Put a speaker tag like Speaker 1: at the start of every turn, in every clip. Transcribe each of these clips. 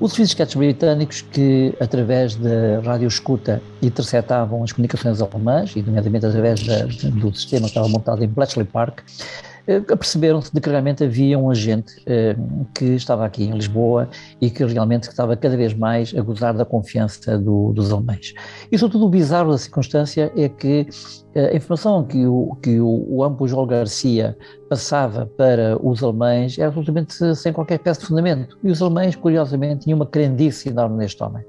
Speaker 1: Os secretos britânicos que, através da rádio escuta, interceptavam as comunicações alemãs, e nomeadamente através da, do sistema que estava montado em Bletchley Park, aperceberam-se de que realmente havia um agente eh, que estava aqui em Lisboa e que realmente estava cada vez mais a gozar da confiança do, dos alemães. E sobretudo o bizarro da circunstância é que eh, a informação que o, que o, o Ampo João Garcia passava para os alemães era absolutamente sem qualquer peça de fundamento. E os alemães, curiosamente, tinham uma crendice enorme neste homem.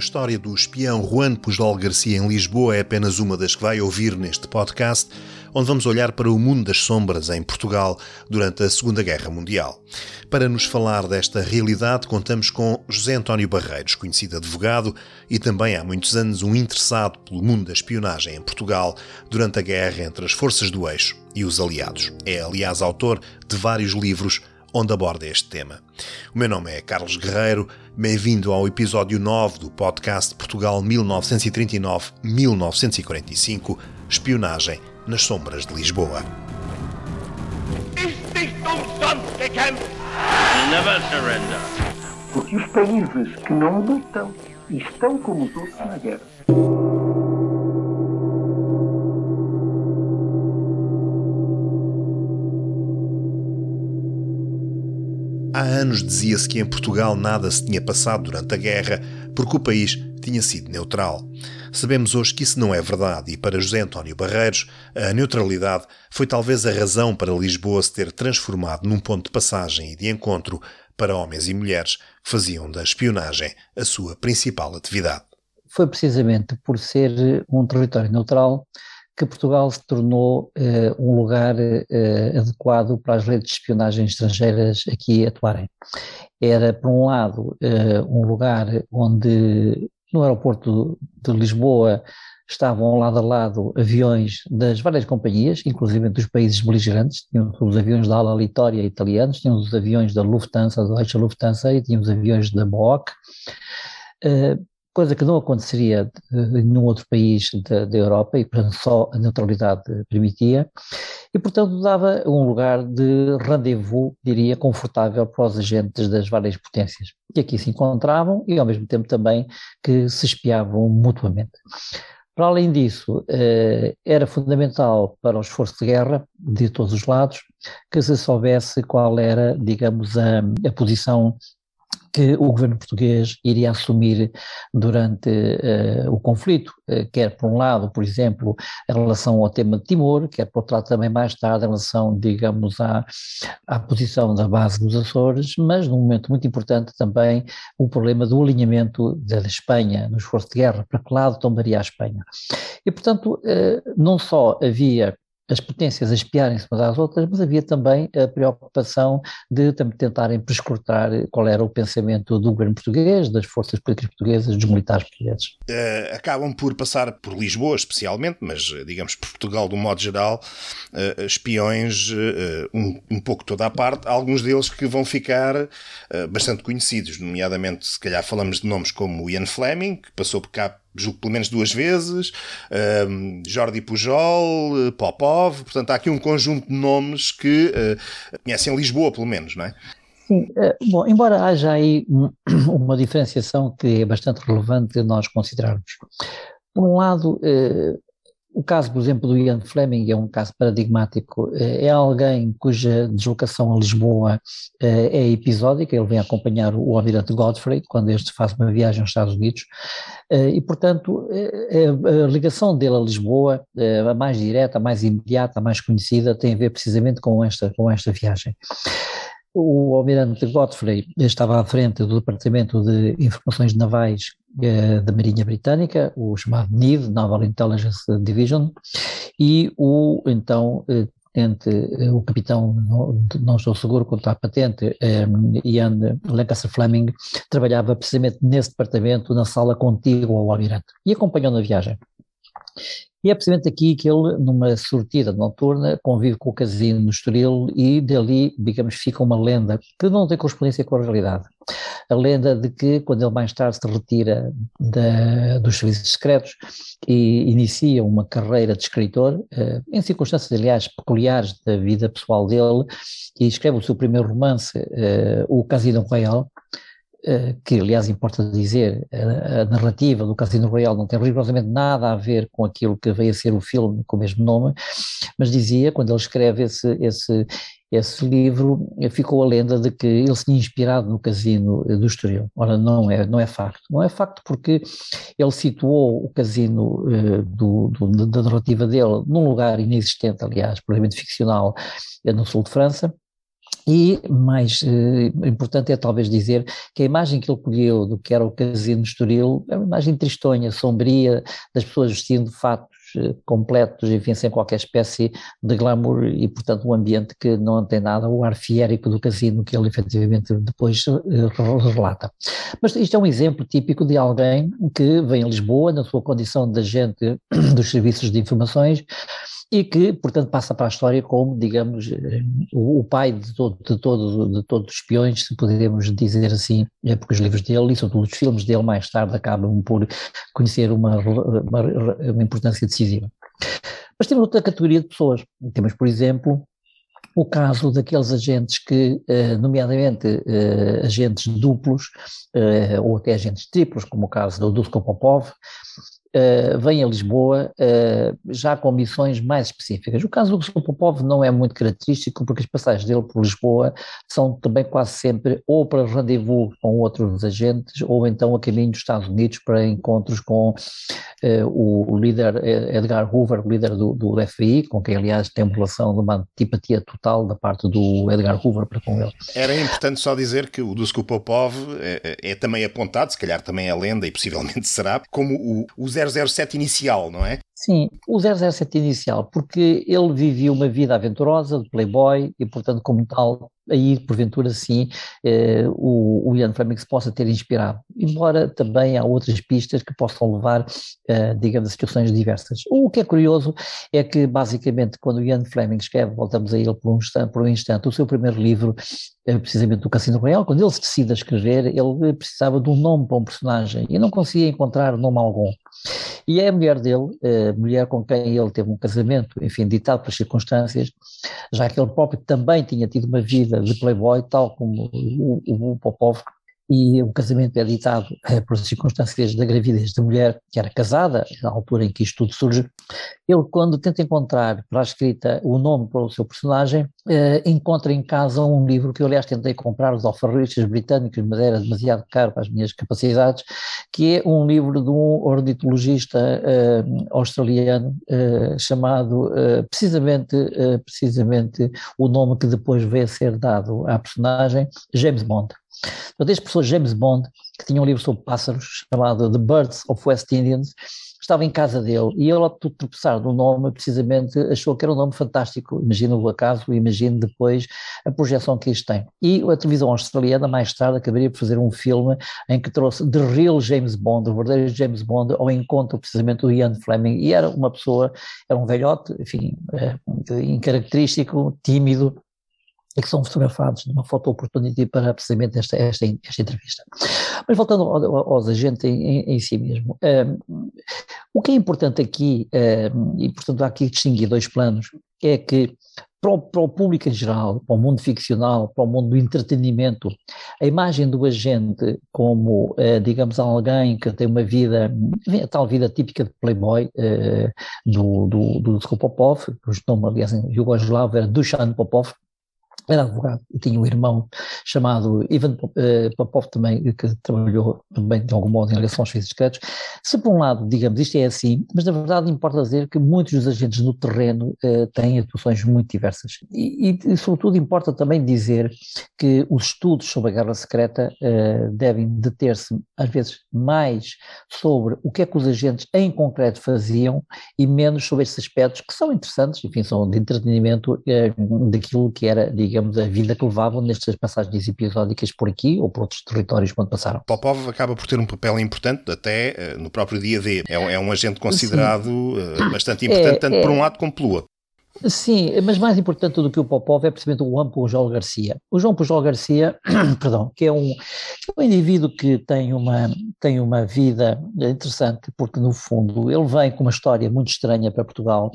Speaker 2: A história do espião Juan Pujol Garcia em Lisboa é apenas uma das que vai ouvir neste podcast, onde vamos olhar para o mundo das sombras em Portugal durante a Segunda Guerra Mundial. Para nos falar desta realidade, contamos com José António Barreiros, conhecido advogado e também há muitos anos um interessado pelo mundo da espionagem em Portugal durante a guerra entre as forças do eixo e os aliados. É, aliás, autor de vários livros onde aborda este tema. O meu nome é Carlos Guerreiro, bem-vindo ao episódio 9 do podcast Portugal 1939-1945 Espionagem nas Sombras de Lisboa.
Speaker 3: Porque os países que não lutam estão como os outros na guerra.
Speaker 2: Há anos dizia-se que em Portugal nada se tinha passado durante a guerra porque o país tinha sido neutral. Sabemos hoje que isso não é verdade e para José António Barreiros, a neutralidade foi talvez a razão para Lisboa se ter transformado num ponto de passagem e de encontro para homens e mulheres que faziam da espionagem a sua principal atividade.
Speaker 1: Foi precisamente por ser um território neutral que Portugal se tornou uh, um lugar uh, adequado para as redes de espionagem estrangeiras aqui atuarem. Era, por um lado, uh, um lugar onde no aeroporto de Lisboa estavam lado a lado aviões das várias companhias, inclusive dos países beligerantes, tínhamos os aviões da Ala Litória italianos, tínhamos os aviões da Lufthansa, da Deutsche Lufthansa e tínhamos aviões da Boeing, uh, coisa que não aconteceria em nenhum outro país da, da Europa e portanto só a neutralidade permitia e portanto dava um lugar de rendezvous, diria, confortável para os agentes das várias potências que aqui se encontravam e ao mesmo tempo também que se espiavam mutuamente. Para além disso, eh, era fundamental para o esforço de guerra, de todos os lados, que se soubesse qual era, digamos, a, a posição que o governo português iria assumir durante uh, o conflito, uh, quer por um lado, por exemplo, em relação ao tema de Timor, quer por outro lado também mais tarde em relação, digamos, à, à posição da base dos Açores, mas num momento muito importante também o problema do alinhamento da Espanha no esforço de guerra, para que lado tomaria a Espanha. E, portanto, uh, não só havia as potências a espiarem-se umas às outras, mas havia também a preocupação de tentarem prescrutar qual era o pensamento do governo português, das forças políticas portuguesas, dos militares portugueses.
Speaker 2: Uh, acabam por passar por Lisboa, especialmente, mas digamos por Portugal de um modo geral, uh, espiões uh, um, um, pouco toda a parte, alguns deles que vão ficar bastante conhecidos, nomeadamente, se calhar falamos de nomes como Ian Fleming, que passou por cá julgo pelo menos duas vezes, um, Jordi Pujol, eh, Popov, portanto há aqui um conjunto de nomes que uh, conhecem Lisboa, pelo menos, não é?
Speaker 1: Sim, uh, bom, embora haja aí uma diferenciação que é bastante relevante nós considerarmos. Por um lado, o caso, por exemplo, do Ian Fleming é um caso paradigmático. É alguém cuja deslocação a Lisboa é episódica, ele vem acompanhar o almirante Godfrey quando este faz uma viagem aos Estados Unidos e, portanto, a ligação dele a Lisboa, a mais direta, a mais imediata, a mais conhecida, tem a ver precisamente com esta, com esta viagem. O almirante Godfrey estava à frente do Departamento de Informações Navais eh, da Marinha Britânica, o chamado NID, Naval Intelligence Division, e o então eh, tenente, eh, o capitão, não estou seguro quanto à patente, Ian Lancaster Fleming, trabalhava precisamente nesse departamento, na sala contígua ao almirante, e acompanhou na viagem. E é precisamente aqui que ele, numa sortida noturna, convive com o casino no Estoril e dali, digamos, fica uma lenda que não tem correspondência com a realidade. A lenda de que, quando ele mais tarde se retira da, dos serviços secretos e inicia uma carreira de escritor, eh, em circunstâncias, aliás, peculiares da vida pessoal dele, e escreve o seu primeiro romance, eh, O Casino Royal, que aliás importa dizer, a, narrativa do Casino Royale não tem rigorosamente nada a ver com aquilo que veio a ser o filme com o mesmo nome, mas dizia, quando ele escreve esse, esse, esse livro, ficou a lenda de que ele se tinha inspirado no Casino do Estoril. Ora, não é, não é facto. Não é facto porque ele situou o Casino uh, do, do, da narrativa dele num lugar inexistente, aliás, provavelmente ficcional, no sul de França, e mais eh, importante é talvez dizer que a imagem que ele colheu do que era o casino Estoril é uma imagem tristonha, sombria, das pessoas vestindo fatos eh, completos, enfim, sem qualquer espécie de glamour e, portanto, um ambiente que não tem nada o ar fiérico do casino que ele efetivamente depois eh, relata. Mas isto é um exemplo típico de alguém que vem a Lisboa, na sua condição de agente dos serviços de informações, e que, portanto, passa para a história como, digamos, eh, o, pai de, todo, de, todo, de todos os espiões, se podemos dizer assim, é porque os livros dele e sobretudo os filmes dele mais tarde acabam por conhecer uma, uma, uma importância decisiva. Mas temos outra categoria de pessoas. Temos, por exemplo, o caso daqueles agentes que, eh, nomeadamente agentes duplos, ou até agentes triplos, como o caso do Dusko Popov, uh, vem a Lisboa uh, já com missões mais específicas. O caso do Sr. Popov não é muito característico, porque as passagens dele por Lisboa são também quase sempre ou para rendezvous com outros agentes, ou então a caminho dos Estados Unidos para encontros com uh, o, líder Edgar Hoover, líder do, do FBI, com quem aliás tem uma relação de uma antipatia total da parte do Edgar Hoover para com ele.
Speaker 2: Era importante só dizer que o Popov é, é, também apontado, se calhar também é lenda e possivelmente será, como o, o 007 inicial, não é?
Speaker 1: Sim, o 007 inicial, porque ele vivia uma vida aventurosa de playboy e, portanto, como tal, aí, porventura, sim, eh, o, o Ian Fleming se possa ter inspirado. Embora também há outras pistas que possam levar, eh, digamos, a situações diversas. O que é curioso é que, basicamente, quando o Ian Fleming escreve, voltamos a ele por um instante, por um instante o seu primeiro livro, eh, precisamente do Cassino Royal, quando ele se decide a escrever, ele precisava de um nome para um personagem e não conseguia encontrar nome algum. E é a mulher dele, a mulher com quem ele teve um casamento, enfim, ditado pelas circunstâncias, já que ele próprio também tinha tido uma vida de playboy, tal como o, o, o Popov, e o casamento é ditado eh, por circunstâncias da gravidez da mulher, que era casada, na altura em que isto tudo surge, ele quando tenta encontrar para a escrita o nome para o seu personagem, eh, encontra em casa um livro que eu aliás tentei comprar os alfarristas britânicos, mas era demasiado caro para as minhas capacidades, que é um livro de um ornitologista eh, australiano chamado precisamente, precisamente o nome que depois a ser dado à personagem, James Bond. Então, este professor James Bond, que tinha um livro sobre pássaros chamado The Birds of West Indians, estava em casa dele e ele, ao tropeçar no nome, precisamente achou que era um nome fantástico. Imagina o acaso imagine depois a projeção que isto tem. E a televisão australiana, mais tarde, acabaria por fazer um filme em que trouxe The Real James Bond, o verdadeiro James Bond, ao encontro precisamente do Ian Fleming. E era uma pessoa, era um velhote, enfim, é, incaracterístico, tímido, e que são fotografados numa foto opportunity para precisamente esta, esta, esta entrevista. Mas voltando aos agentes em, em, si mesmo, um, o que é importante aqui, um, e portanto há aqui distinguir dois planos, é que para o, para o, público em geral, para o mundo ficcional, para o mundo do entretenimento, a imagem do agente como, eh, digamos, alguém que tem uma vida, a tal vida típica de playboy eh, do, do, do Popov, cujo nome, aliás, em Yugoslavo era Dusan Popov, era advogado e tinha um irmão chamado Ivan eh, Popov também, que trabalhou também de algum modo em relação aos serviços secretos. Se por um lado, digamos, isto é assim, mas na verdade importa dizer que muitos dos agentes no terreno eh, têm atuações muito diversas. E, e, sobretudo importa também dizer que os estudos sobre a guerra secreta eh, devem deter-se às vezes mais sobre o que é que os agentes em concreto faziam e menos sobre esses aspectos que são interessantes, enfim, são de entretenimento daquilo que era, digamos, digamos, a vida que levavam nestas passagens episódicas por aqui ou por outros territórios quando passaram.
Speaker 2: Popov acaba por ter um papel importante até uh, no próprio dia D. É, é um agente considerado uh, bastante importante, é, tanto é, por um lado como pelo outro.
Speaker 1: Sim, mas mais importante do que o Popov é precisamente o Juan Pujol Garcia. O João Pujol Garcia, perdão, que é um, é um indivíduo que tem uma, tem uma vida interessante, porque no fundo ele vem com uma história muito estranha para Portugal.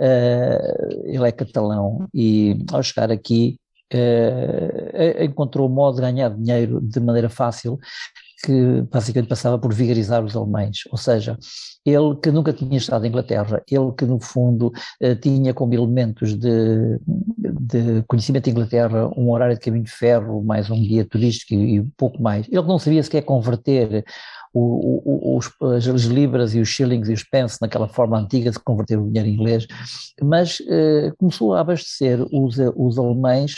Speaker 1: Uh, ele é catalão e ao chegar aqui uh, encontrou modo de ganhar dinheiro de maneira fácil que basicamente passava por vigarizar os alemães, ou seja, ele que nunca tinha estado em Inglaterra, ele que no fundo eh, tinha como elementos de, de, conhecimento de Inglaterra um horário de caminho de ferro, mais um guia turístico e, pouco mais, ele não sabia sequer converter o, o, os, as libras e os shillings e os pence naquela forma antiga de converter o dinheiro inglês, mas eh, começou a abastecer os, os alemães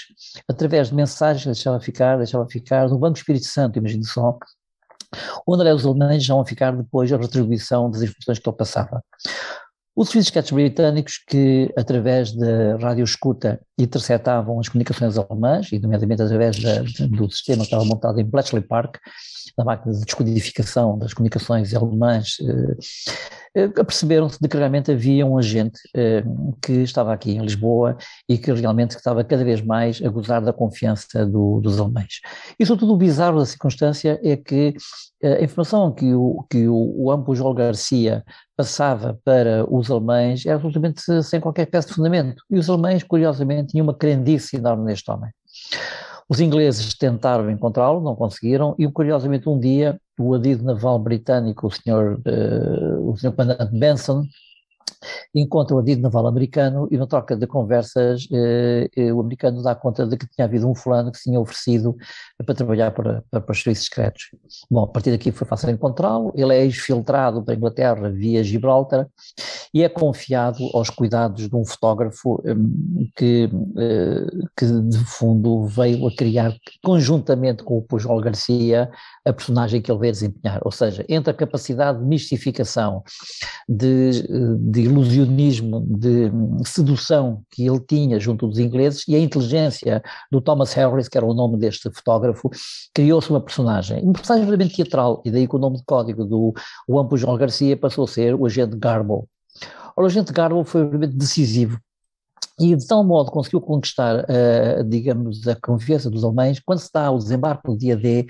Speaker 1: através de mensagens, deixava ficar, deixava ficar, no Banco Espírito Santo, imagine só, onde aliás os alemães vão ficar depois a retribuição das informações que ele passava. Os serviços secretos britânicos que, através da radioescuta, interceptavam as comunicações alemãs, e nomeadamente através da, do sistema que estava montado em Bletchley Park, da máquina de descodificação das comunicações alemãs, eh, eh, perceberam-se de que realmente havia um agente eh, que estava aqui em Lisboa e que realmente estava cada vez mais a gozar da confiança do, dos alemães. E sobretudo o bizarro da circunstância é que a informação que o, que o, o Ampo João Garcia passava para os alemães era absolutamente sem qualquer peça de fundamento. E os alemães, curiosamente, tinham uma crendice enorme neste homem. Os ingleses tentaram encontrá-lo, não conseguiram, e curiosamente um dia o adido naval britânico, o senhor, uh, o senhor comandante Benson, encontra o adido naval americano e na troca de conversas eh, o americano dá conta de que tinha havido um fulano que se tinha oferecido para trabalhar para, para, para os serviços secretos. Bom, a partir daqui foi fácil encontrá-lo, ele é exfiltrado para a Inglaterra via Gibraltar e é confiado aos cuidados de um fotógrafo hum, que, eh, que de fundo veio a criar conjuntamente com o Pujol Garcia a personagem que ele veio desempenhar, ou seja, entre a capacidade de mistificação, de, de ilusionismo, de sedução que ele tinha junto dos ingleses e a inteligência do Thomas Harris, que era o nome deste fotógrafo, criou-se uma personagem, uma personagem verdadeiramente teatral, e daí que o nome de código do Juan Pujol Garcia passou a ser o agente Garbo. Ora, o agente Garbo foi realmente decisivo e de tal modo conseguiu conquistar, uh, digamos, a confiança dos alemães, quando se dá o desembarque no dia D,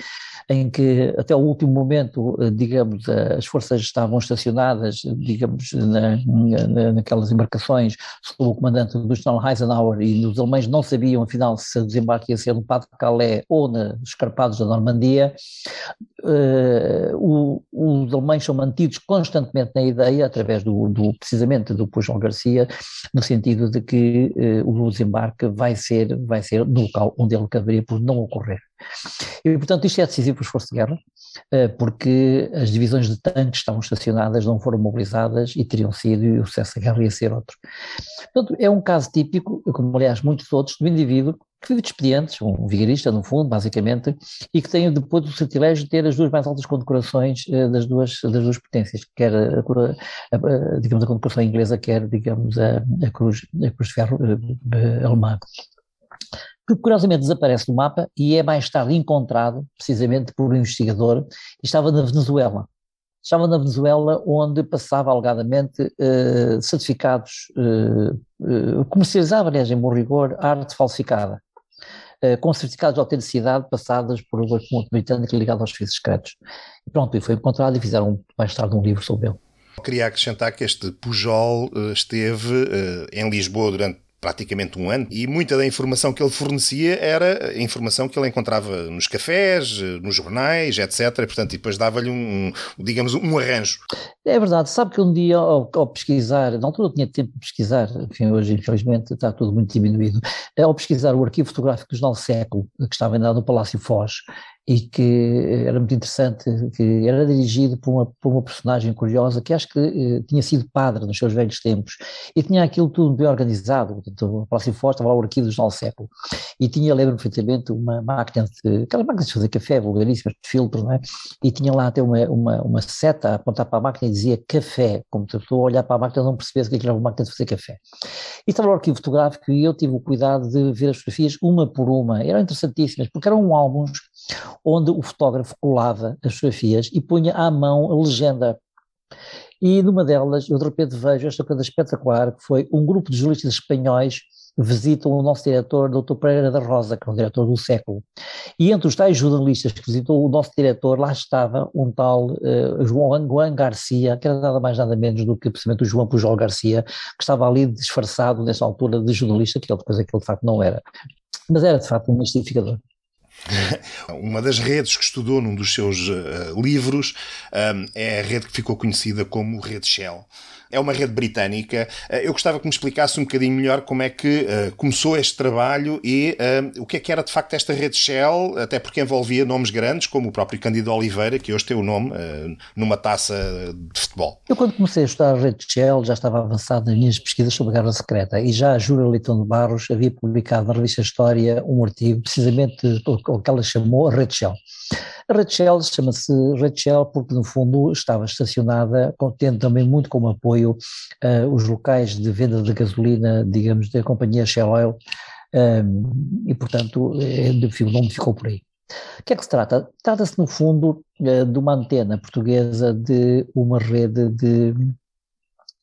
Speaker 1: em que até o último momento, uh, digamos, uh, as forças estavam estacionadas, digamos, na, na, naquelas embarcações sob o comandante do general Eisenhower e os alemães não sabiam, afinal, se o desembarque ia ser no Pas de Calais ou nos escarpados da Normandia, o, os alemães são mantidos constantemente na ideia, através do, do precisamente do Pujol Garcia, no sentido de que uh, o desembarque vai ser, vai ser no local onde ele acabaria por não ocorrer. E, portanto, isto é decisivo para o esforço de guerra, uh, porque as divisões de tanques estavam estacionadas, não foram mobilizadas e teriam sido, e o sucesso da guerra ia ser outro. Portanto, é um caso típico, como aliás muitos outros, do indivíduo que vive de expedientes, um vigarista no fundo, basicamente, e que tem depois o sortilégio de ter as duas mais altas condecorações uh, das, duas, das duas potências, quer a, a, a, digamos a condecoração inglesa, quer digamos a, a, cruz, a cruz de ferro uh, alemã. Que curiosamente desaparece do mapa e é mais tarde encontrado, precisamente por um investigador, e estava na Venezuela. Estava na Venezuela, onde passava alegadamente uh, certificados, comercializava, aliás, em bom rigor, arte falsificada eh, com certificados de autenticidade passadas por uma fonte britânica ligada aos serviços secretos. E pronto, e foi encontrado e fizeram mais tarde um livro sobre ele.
Speaker 2: Queria acrescentar que este Pujol eh, esteve eh, em Lisboa durante praticamente um ano, e muita da informação que ele fornecia era informação que ele encontrava nos cafés, nos jornais, etc. E, portanto, depois dava-lhe um, digamos, um arranjo.
Speaker 1: É verdade, sabe que um dia ao, ao, pesquisar, na altura eu tinha tempo de pesquisar, enfim, hoje infelizmente está tudo muito diminuído, ao pesquisar o arquivo fotográfico do Jornal Século, que estava ainda no Palácio Foz, e que era muito interessante, que era dirigido por uma, por uma personagem curiosa que acho que eh, tinha sido padre nos seus velhos tempos e tinha aquilo tudo bem organizado, portanto, o Palácio Forte estava lá o arquivo do Jornal Século e tinha, lembro perfeitamente, uma máquina de, aquela máquina de fazer café, vulgaríssima, de filtro, não é? E tinha lá até uma, uma, uma seta a apontar para a máquina e dizia café, como se a olhar para a máquina não percebesse que aquilo era uma máquina de fazer café. E estava o arquivo fotográfico e eu tive o cuidado de ver as fotografias uma por uma, eram interessantíssimas, porque eram álbuns onde o fotógrafo colava as fotografias e punha à mão a legenda. E numa delas, eu de repente vejo esta coisa espetacular, que foi um grupo de jornalistas espanhóis visitam o nosso diretor, Dr. Pereira da Rosa, que é o diretor do século. E entre os tais jornalistas que visitou o nosso diretor, lá estava um tal uh, João Juan Garcia, que era nada mais nada menos do que precisamente o João Pujol Garcia, que estava ali disfarçado nessa altura de jornalista, que ele depois aquilo de facto não era. Mas era de facto um mistificador.
Speaker 2: Uma das redes que estudou num dos seus uh, livros um, é a rede que ficou conhecida como Rede Shell é uma rede britânica. Eh, eu gostava que me explicasse um bocadinho melhor como é que uh, começou este trabalho e uh, o que é que era de facto esta rede Shell, até porque envolvia nomes grandes, como o próprio Cândido Oliveira, que hoje tem o nome uh, numa taça de futebol.
Speaker 1: Eu, quando comecei a estudar a rede Shell, já estava avançado nas minhas pesquisas sobre a Guerra Secreta e já a Júlia Leitão de Barros havia publicado na revista História um artigo, precisamente o que ela chamou a rede Shell. A Rachel chama-se Rachel porque, no fundo, estava estacionada, tendo também muito como apoio uh, os locais de venda de gasolina, digamos, da companhia Shell Oil, um, e, portanto, é, o nome ficou por aí. O que é que se trata? Trata-se, no fundo, de uma antena portuguesa de uma rede de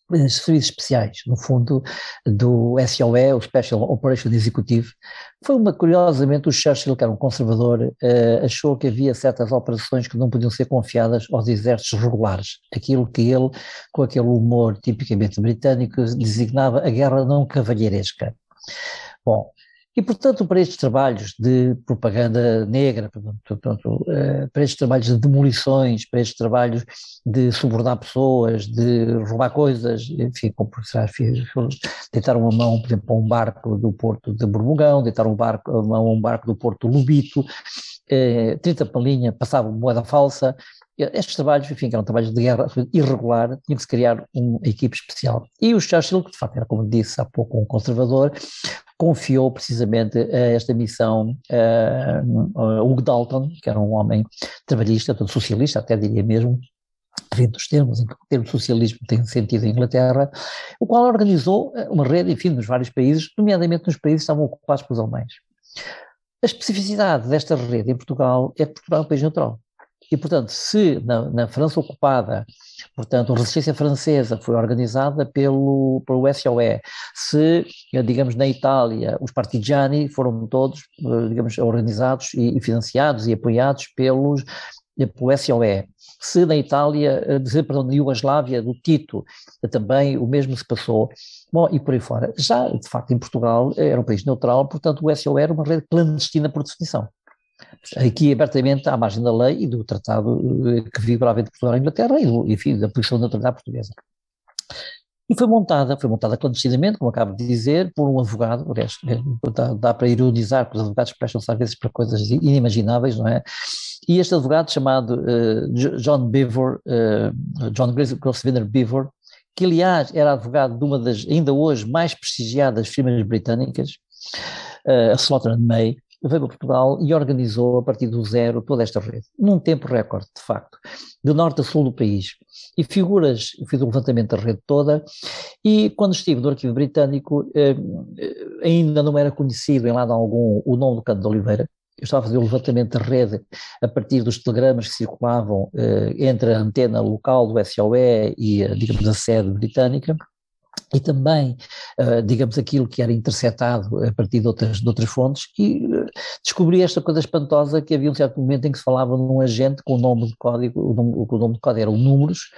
Speaker 1: serviços especiais, no fundo, do SOE, o Special Operation Executive. Foi uma, curiosamente, o Churchill, que era um conservador, uh, achou que havia certas operações que não podiam ser confiadas aos exércitos regulares. Aquilo que ele, com aquele humor tipicamente britânico, designava a guerra não cavalheiresca. Bom, e, portanto, para estes trabalhos de propaganda negra, portanto, eh, para estes trabalhos de demolições, para estes trabalhos de subornar pessoas, de roubar coisas, enfim, como deitar uma mão, por exemplo, a um barco do porto de Borbogão, deitar barco, a mão a um barco do porto Lubito, 30 eh, palinha, passava moeda falsa, estes trabalhos, enfim, eram trabalhos de guerra irregular, tinha que se criar uma equipe especial. E o Churchill, que de facto era, como disse há pouco, um conservador, confiou precisamente esta missão a Hugo Dalton, que era um homem trabalhista, todo socialista, até diria mesmo, dentro dos termos, em que o termo socialismo tem sentido em Inglaterra, o qual organizou eh, uma rede, enfim, nos vários países, nomeadamente nos países que estavam ocupados pelos alemães. A especificidade desta rede em Portugal é que Portugal é um país neutral. E, portanto, se na, na, França ocupada, portanto, a resistência francesa foi organizada pelo, pelo SOE, se, digamos, na Itália, os partigiani foram todos, digamos, organizados e, e financiados e apoiados pelos, pelo SOE, se na Itália, perdão, na Iugoslávia, do Tito, também o mesmo se passou, bom, e por aí fora. Já, de facto, em Portugal, era um país neutral, portanto, o SOE era uma rede clandestina por definição aqui abertamente à margem da lei e do tratado eh, que vibrava entre Portugal e Inglaterra e, enfim, da posição da autoridade portuguesa. E foi montada, foi montada clandestinamente, como acabo de dizer, por um advogado, dá, dá para ironizar, porque os advogados prestam-se às vezes para coisas inimagináveis, não é? E este advogado chamado uh, John Beaver, uh, John Grosvenor Beaver, que aliás era advogado de uma das ainda hoje mais prestigiadas firmas britânicas, uh, a Slaughter May, veio para Portugal e organizou a partir do zero toda esta rede, num tempo recorde, de facto, de norte a sul do país. E figuras, fiz o levantamento da rede toda, e quando estive no arquivo britânico, eh, ainda não era conhecido em lado algum o nome do Canto de Oliveira, eu estava a fazer o levantamento da rede a partir dos telegramas que circulavam eh, entre a antena local do SOE e, digamos, a sede britânica, e também, uh, digamos, aquilo que era interceptado a partir de outras, de outras fontes, e uh, descobri esta coisa espantosa que havia um certo momento em que se falava num agente com o nome de código, o nome, o nome de código eram números,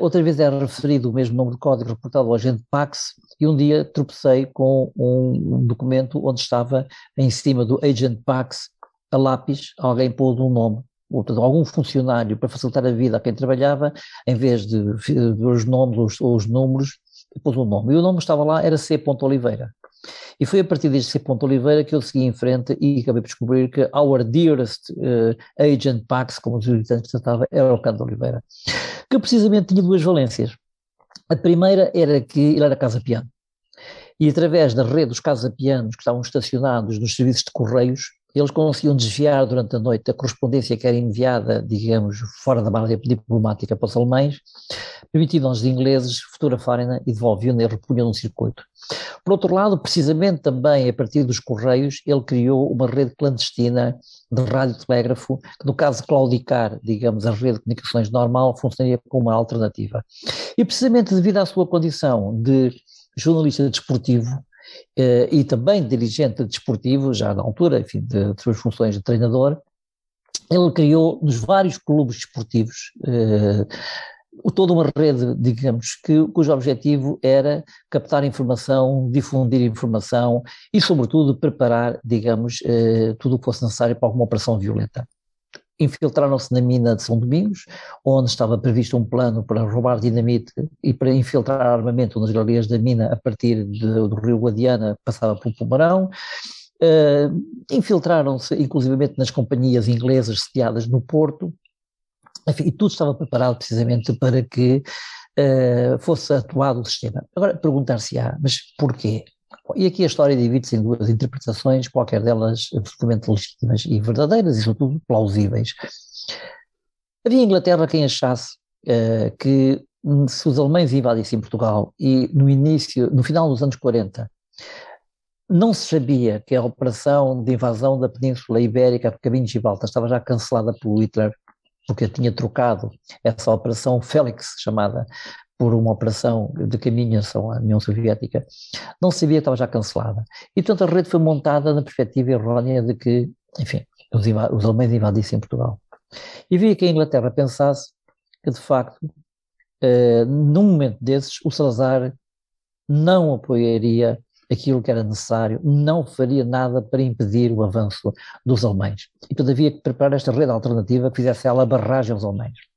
Speaker 1: outra vez era referido o mesmo nome de código reportado ao agente Pax, e um dia tropecei com um, um documento onde estava em cima do agente Pax, a lápis, alguém pôs um nome, portanto, algum funcionário para facilitar a vida a quem trabalhava, em vez de ver os nomes ou os, os números, pôs um nome. E o nome estava lá era C. Oliveira. E foi a partir deste ponto Oliveira que eu segui em frente e acabei por descobrir que our dearest uh, agent Pax, como os militantes tratavam, era o Cândido Oliveira, que precisamente tinha duas valências. A primeira era que ele era casa-piano. E através da rede dos casa-pianos que estavam estacionados nos serviços de correios, eles conseguiam desviar durante a noite a correspondência que era enviada, digamos, fora da barra diplomática para os alemães, permitindo aos ingleses fotografarem-na e devolviam-na e repunham no circuito. Por outro lado, precisamente também a partir dos Correios, ele criou uma rede clandestina de rádio-telégrafo, que no caso de claudicar, digamos, a rede de comunicações normal, funcionaria como uma alternativa. E precisamente devido à sua condição de jornalista desportivo, e também dirigente desportivo, já na altura, enfim, de, de suas funções de treinador, ele criou nos vários clubes desportivos eh, toda uma rede, digamos, que, cujo objetivo era captar informação, difundir informação e, sobretudo, preparar, digamos, eh, tudo o que fosse necessário para alguma operação violenta. Infiltraram-se na mina de São Domingos, onde estava previsto um plano para roubar dinamite e para infiltrar armamento nas galerias da mina a partir de, do rio Guadiana, passava pelo Pomarão. Uh, infiltraram-se inclusivamente nas companhias inglesas sediadas no Porto, enfim, e tudo estava preparado precisamente para que uh, fosse atuado o sistema. Agora, perguntar-se-á, mas porquê? E aqui a história divide-se em duas interpretações, qualquer delas absolutamente legítimas e verdadeiras e, sobretudo, plausíveis. Havia em Inglaterra quem achasse uh, que se os alemães invadissem Portugal e no início, no final dos anos 40, não se sabia que a operação de invasão da Península Ibérica por caminho de Gibraltar estava já cancelada pelo Hitler, porque tinha trocado essa operação Félix, chamada por uma operação de caminhação à União Soviética, não sabia que estava já cancelada. E, portanto, a rede foi montada na perspectiva errónea de que, enfim, os, os alemães invadissem Portugal. E via que a Inglaterra pensasse que, de facto, eh, num momento desses, o Salazar não apoiaria aquilo que era necessário, não faria nada para impedir o avanço dos alemães. E, portanto, havia que preparar esta rede alternativa que fizesse ela barragem aos alemães.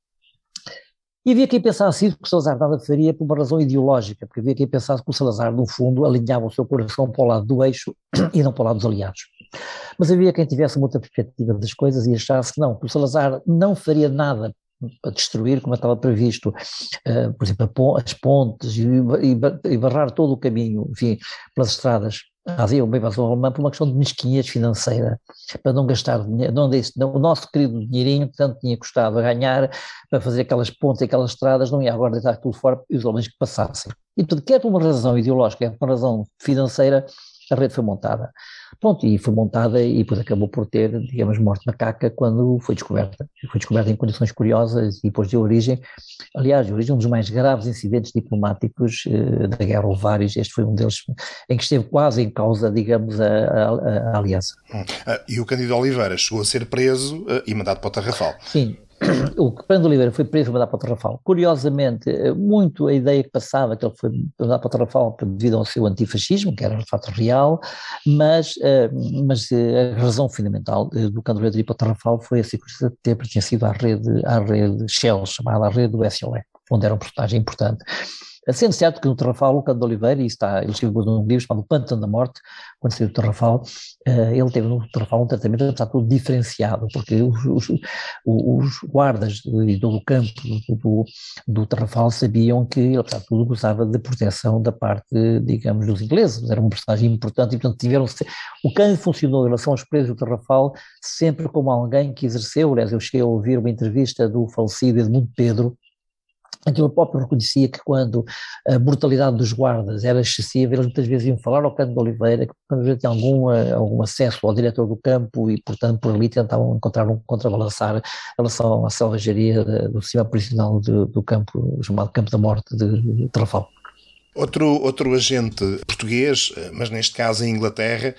Speaker 1: E havia quem pensasse isso que o Salazar nada faria por uma razão ideológica, porque havia quem pensasse que o Salazar, no fundo, alinhava o seu coração para o lado do eixo e não para o lado dos aliados. Mas havia quem tivesse uma outra perspectiva das coisas e achasse que não, que o Salazar não faria nada para destruir, como estava previsto, uh, por exemplo, as pontes e, e, e, barrar todo o caminho, enfim, pelas estradas. Havia uma invasão alemã por uma questão de mesquinhez financeira, para não gastar dinheiro, não disse, não, o nosso querido dinheirinho que tanto tinha custado a ganhar para fazer aquelas pontes e aquelas estradas, não ia agora deitar tudo fora e os alemães que passassem. E, portanto, quer por uma razão ideológica, quer por uma razão financeira, a rede foi montada. Pronto, e foi montada e depois acabou por ter, digamos, morte macaca quando foi descoberta. Foi descoberta em condições curiosas e depois deu origem, aliás, deu origem a um dos mais graves incidentes diplomáticos uh, da guerra, ou vários, este foi um deles em que esteve quase em causa, digamos, a, a, a aliança.
Speaker 2: Hum. Uh, e o Cândido Oliveira chegou a ser preso uh, e mandado para o Tarrafal.
Speaker 1: Sim, o Cândido Oliveira foi preso e mandado para o Tarrafal. Curiosamente, eh, muito a ideia que passava que ele foi mandado para o Tarrafal devido ao seu antifascismo, que era de fato real, mas, eh, mas eh, a razão fundamental do Cândido Oliveira ir para o Tarrafal foi a circunstância de ter pertencido à rede, à rede Shell, chamada a rede do SLE, onde era um personagem importante. Sendo certo que no Tarrafal, o Cândido Oliveira, e está, escreveu num livro chamado Pântano da Morte, quando saiu do Tarrafal, uh, ele teve no Tarrafal um tratamento, apesar de tudo, diferenciado, porque os, os, os guardas e todo o campo do, do, do sabiam que ele, apesar de tudo, gozava de proteção da parte, digamos, dos ingleses, era um personagem importante e, portanto, tiveram o Cândido funcionou em relação aos presos do Tarrafal sempre como alguém que exerceu, aliás, eu cheguei a ouvir uma entrevista do falecido Edmundo Pedro, Aquilo próprio reconhecia que quando a brutalidade dos guardas era excessiva, eles muitas vezes iam falar ao Cândido de Oliveira, que quando vezes tinha algum, algum acesso ao diretor do campo e, portanto, por ali tentavam encontrar um contrabalançar em relação à selvageria do sistema prisional do, do campo, chamado Campo da Morte de, de Trafal.
Speaker 2: Outro, outro agente português, mas neste caso em Inglaterra,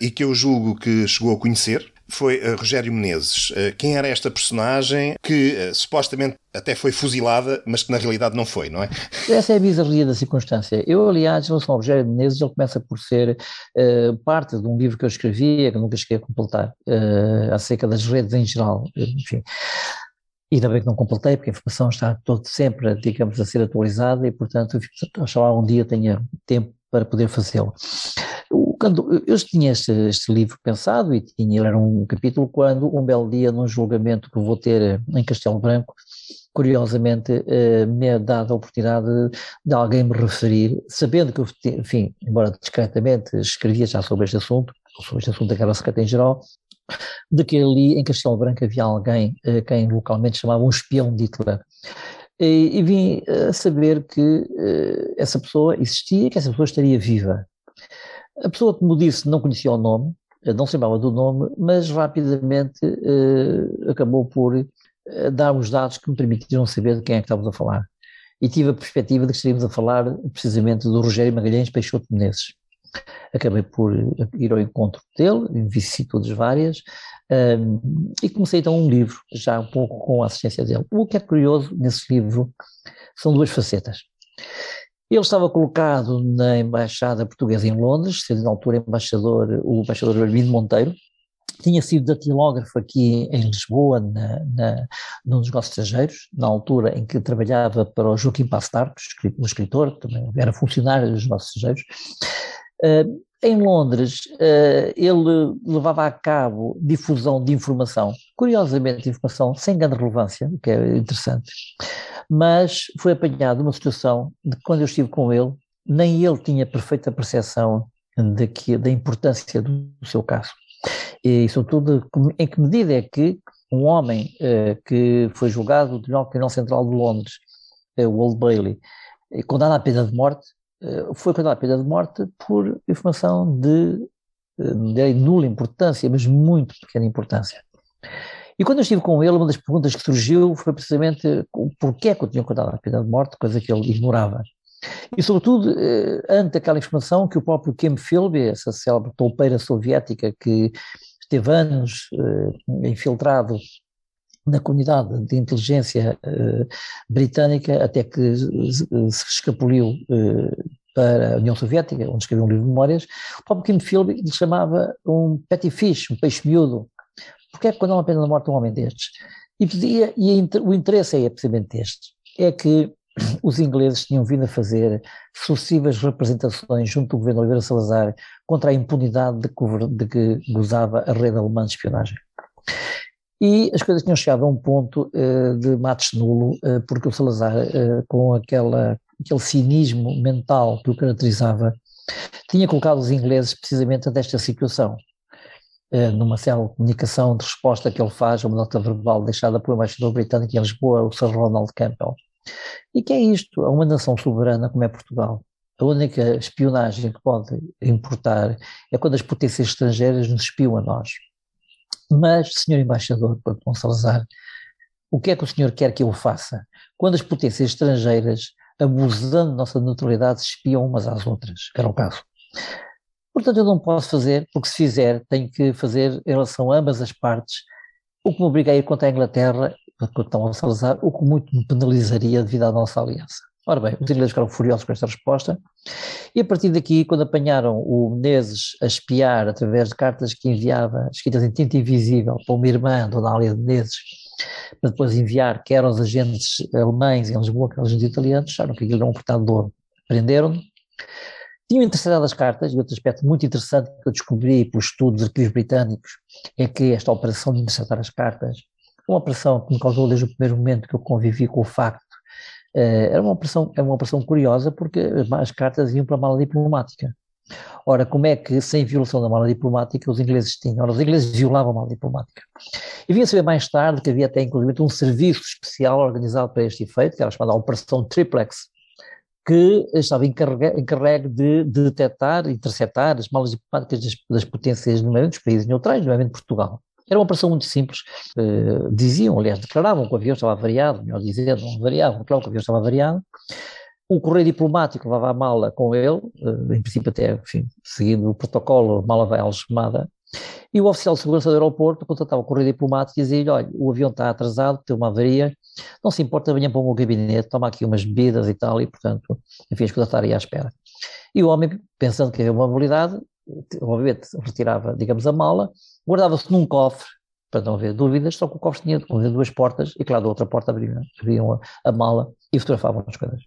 Speaker 2: e que eu julgo que chegou a conhecer, foi uh, Rogério Menezes. Uh, quem era esta personagem que uh, supostamente até foi fuzilada, mas que na realidade não foi, não é?
Speaker 1: Essa é a bizarria da circunstância. Eu, aliás, em relação ao Rogério Menezes, ele começa por ser parte de um livro que eu escrevia, que nunca cheguei a completar, acerca das redes em geral, enfim. E ainda bem que não completei, porque a informação está todo sempre, digamos, a ser atualizada e, portanto, oxalá um dia tenha tempo para poder fazê-lo. Quando, eu tinha este, este, livro pensado e tinha, ele era um capítulo quando, um belo dia, num julgamento que vou ter em Castelo Branco, curiosamente eh, me é dada a oportunidade de alguém me referir, sabendo que eu, enfim, embora discretamente escrevia já sobre este assunto, sobre este assunto da Guerra Secreta em geral, de que ali em Castelo Branco havia alguém eh, quem localmente chamava um espião de Hitler. E, e vim a saber que essa pessoa existia, que essa pessoa estaria viva. A pessoa que me disse não conhecia o nome, eh, não se lembrava do nome, mas rapidamente uh, acabou por uh, dar os dados que me permitiram saber de quem é que estávamos a falar. E tive a perspectiva de que estaríamos a falar precisamente do Rogério Magalhães Peixoto Menezes. Acabei por ir ao encontro dele, vicissitudes várias, um, e comecei então um livro, já um pouco com a assistência dele. O que é curioso nesse livro são duas facetas. Ele estava colocado na Embaixada Portuguesa em Londres, sendo na altura embaixador, o embaixador Armindo Monteiro, tinha sido datilógrafo aqui em Lisboa, na, na, nos negócios estrangeiros, na altura em que trabalhava para o Joaquim Pastarcos, um escritor, também era funcionário dos negócios estrangeiros, uh, em Londres, uh, ele levava a cabo difusão de informação, curiosamente informação sem grande relevância, o que é interessante, mas foi apanhado numa situação de que quando eu estive com ele, nem ele tinha perfeita percepção de que, da importância do, do seu caso. E sobretudo em que medida é que um homem uh, que foi julgado no Tribunal Central de Londres, uh, o Old Bailey, condenado à pena de morte, eh, foi condenado à pena de morte por informação de, eh, de nula importância, mas muito pequena importância. E quando eu estive com ele, uma das perguntas que surgiu foi precisamente porquê é que eu tinha condenado à pena de morte, coisa que ele ignorava. E, sobretudo, eh, ante aquela informação que o próprio Kim Philby, essa célebre toupeira soviética que esteve anos infiltrado na comunidade de inteligência uh, britânica até que se escapuliu uh, para a União Soviética, onde escreveu um livro de memórias, o próprio Kim Philby lhe chamava um petty fish, um peixe miúdo. Porque é que quando há uma pena de morte um homem destes? E, pedia, e o interesse é precisamente este, é que os ingleses tinham vindo a fazer sucessivas representações junto do governo Oliveira Salazar contra a impunidade de que, de que gozava a rede alemã de espionagem. E as coisas tinham chegado a um ponto uh, de mates nulo, uh, porque o Salazar, uh, com aquela, aquele cinismo mental que o caracterizava, tinha colocado os ingleses precisamente desta situação. Numa célula de comunicação de resposta que ele faz a uma nota verbal deixada um embaixador britânico em Lisboa, o Sir Ronald Campbell. E que é isto? A uma nação soberana como é Portugal. A única espionagem que pode importar é quando as potências estrangeiras nos espiam a nós. Mas, senhor embaixador Dom Salazar, o que é que o senhor quer que eu faça? Quando as potências estrangeiras, abusando da nossa neutralidade, espiam umas às outras, era o caso. Portanto, eu não posso fazer, porque se fizer, tenho que fazer em relação a ambas as partes, o que me obriga a ir contra a Inglaterra, contra o Salazar, o que muito me penalizaria devido à nossa aliança. Ora bem, os ingleses ficaram furiosos com esta resposta e a partir daqui, quando apanharam o Menezes a espiar através de cartas que enviava, escritas em tinta invisível, para uma irmã, Dona Alia de Menezes, para depois enviar quer aos agentes alemães em Lisboa, quer aos agentes italianos, acharam que aquilo era um portado de ouro. Prenderam-no. Tinham interceptado as cartas, e outro aspecto muito interessante que eu descobri pelo estudo dos arquivos britânicos é que esta operação de interceptar as cartas, uma operação que me causou desde o primeiro momento que eu convivi com o facto eh, era uma operação, era uma operação curiosa porque as cartas iam para a mala diplomática. Ora, como é que, sem violação da mala diplomática, os ingleses tinham? Ora, os ingleses violavam a mala diplomática. E vinha saber mais tarde que havia até, inclusive, um serviço especial organizado para este efeito, que era chamada Operação Triplex, que estava encarregue, de, de detectar, interceptar as malas diplomáticas das, das potências, nomeadamente dos países neutrais, nomeadamente Portugal. Era uma operação muito simples, uh, diziam, aliás, declaravam que o avião estava variado, melhor dizendo, não variavam, declaravam que o avião estava variado. O correio diplomático levava a mala com ele, uh, em princípio até, enfim, seguindo o protocolo, a mala vai algemada, e o oficial de segurança do aeroporto contratava o correio diplomático e dizia-lhe, olha, o avião está atrasado, tem uma avaria, não se importa, venha para o meu gabinete, toma aqui umas bebidas e tal, e portanto, enfim, as coisas estariam à espera. E o homem, pensando que havia uma mobilidade, obviamente retirava, digamos, a mala, guardava-se num cofre, para não haver dúvidas, só que o cofre tinha duas portas, e claro, da outra porta abriam, abriam a, a, mala e fotografavam as coisas.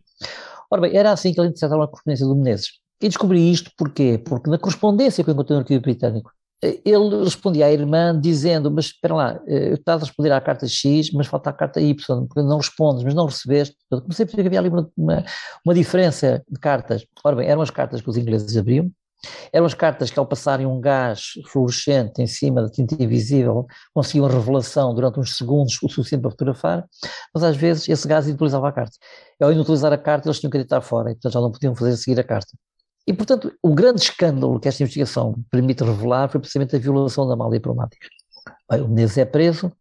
Speaker 1: Ora bem, era assim que ele interceptava a correspondência do Menezes. E descobri isto porquê? Porque na correspondência que eu encontrei no arquivo britânico, ele respondia à irmã dizendo, mas espera lá, eu estava a responder à carta X, mas falta a carta Y, porque não respondes, mas não recebeste. Eu comecei a perceber que havia ali uma, uma, uma, diferença de cartas. Ora bem, eram as cartas que os ingleses abriam, eram as cartas que ao passarem um gás fluorescente em cima da tinta invisível conseguiam revelação durante uns segundos o suficiente para fotografar, mas às vezes esse gás inutilizava a carta. E ao inutilizar a carta eles tinham que deitar fora, e já não podiam fazer seguir a carta. E, portanto, o grande escândalo que esta investigação permite revelar foi precisamente a violação da malha diplomática. O Menezes é preso,